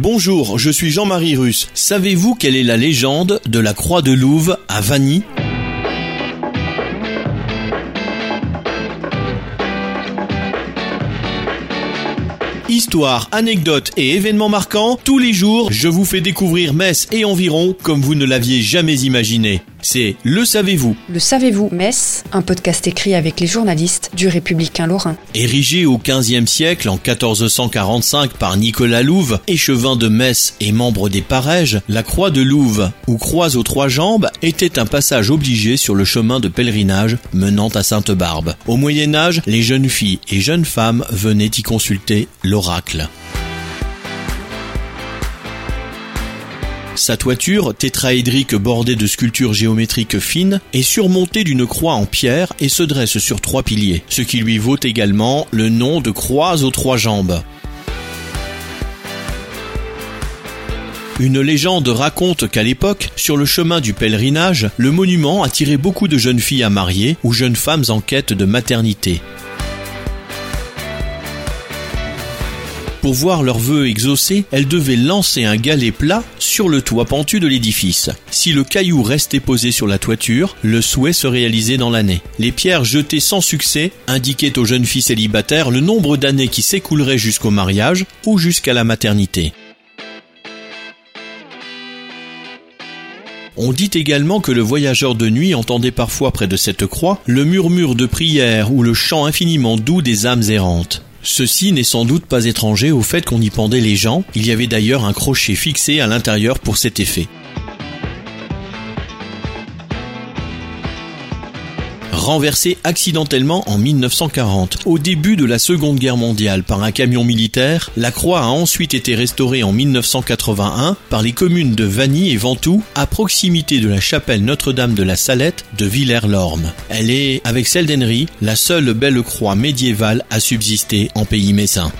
Bonjour, je suis Jean-Marie Russe. Savez-vous quelle est la légende de la croix de Louve à Vanny? Histoire, anecdotes et événements marquants, tous les jours, je vous fais découvrir Metz et environ comme vous ne l'aviez jamais imaginé. C'est Le Savez-vous. Le Savez-vous Metz, un podcast écrit avec les journalistes du Républicain Lorrain. Érigé au XVe siècle en 1445 par Nicolas Louve, échevin de Metz et membre des Parèges, la croix de Louve, ou croix aux trois jambes, était un passage obligé sur le chemin de pèlerinage menant à Sainte-Barbe. Au Moyen Âge, les jeunes filles et jeunes femmes venaient y consulter Sa toiture, tétraédrique bordée de sculptures géométriques fines, est surmontée d'une croix en pierre et se dresse sur trois piliers, ce qui lui vaut également le nom de croix aux trois jambes. Une légende raconte qu'à l'époque, sur le chemin du pèlerinage, le monument attirait beaucoup de jeunes filles à marier ou jeunes femmes en quête de maternité. Pour voir leurs vœux exaucés, elles devaient lancer un galet plat sur le toit pentu de l'édifice. Si le caillou restait posé sur la toiture, le souhait se réalisait dans l'année. Les pierres jetées sans succès indiquaient aux jeunes filles célibataires le nombre d'années qui s'écouleraient jusqu'au mariage ou jusqu'à la maternité. On dit également que le voyageur de nuit entendait parfois près de cette croix le murmure de prière ou le chant infiniment doux des âmes errantes. Ceci n'est sans doute pas étranger au fait qu'on y pendait les gens, il y avait d'ailleurs un crochet fixé à l'intérieur pour cet effet. Renversé accidentellement en 1940. Au début de la Seconde Guerre mondiale par un camion militaire, la croix a ensuite été restaurée en 1981 par les communes de Vanny et Ventoux à proximité de la chapelle Notre-Dame de la Salette de Villers-Lorme. Elle est, avec celle d'Henry, la seule belle croix médiévale à subsister en pays messin.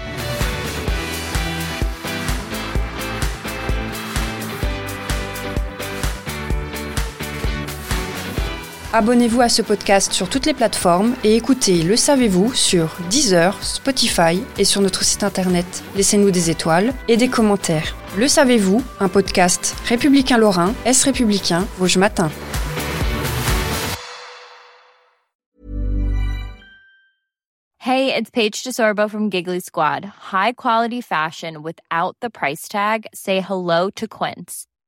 Abonnez-vous à ce podcast sur toutes les plateformes et écoutez Le Savez-vous sur Deezer, Spotify et sur notre site internet. Laissez-nous des étoiles et des commentaires. Le Savez-vous, un podcast républicain lorrain, Est républicain, Vosges Matin. Hey, it's Paige DeSorbo from Giggly Squad. High quality fashion without the price tag. Say hello to Quince.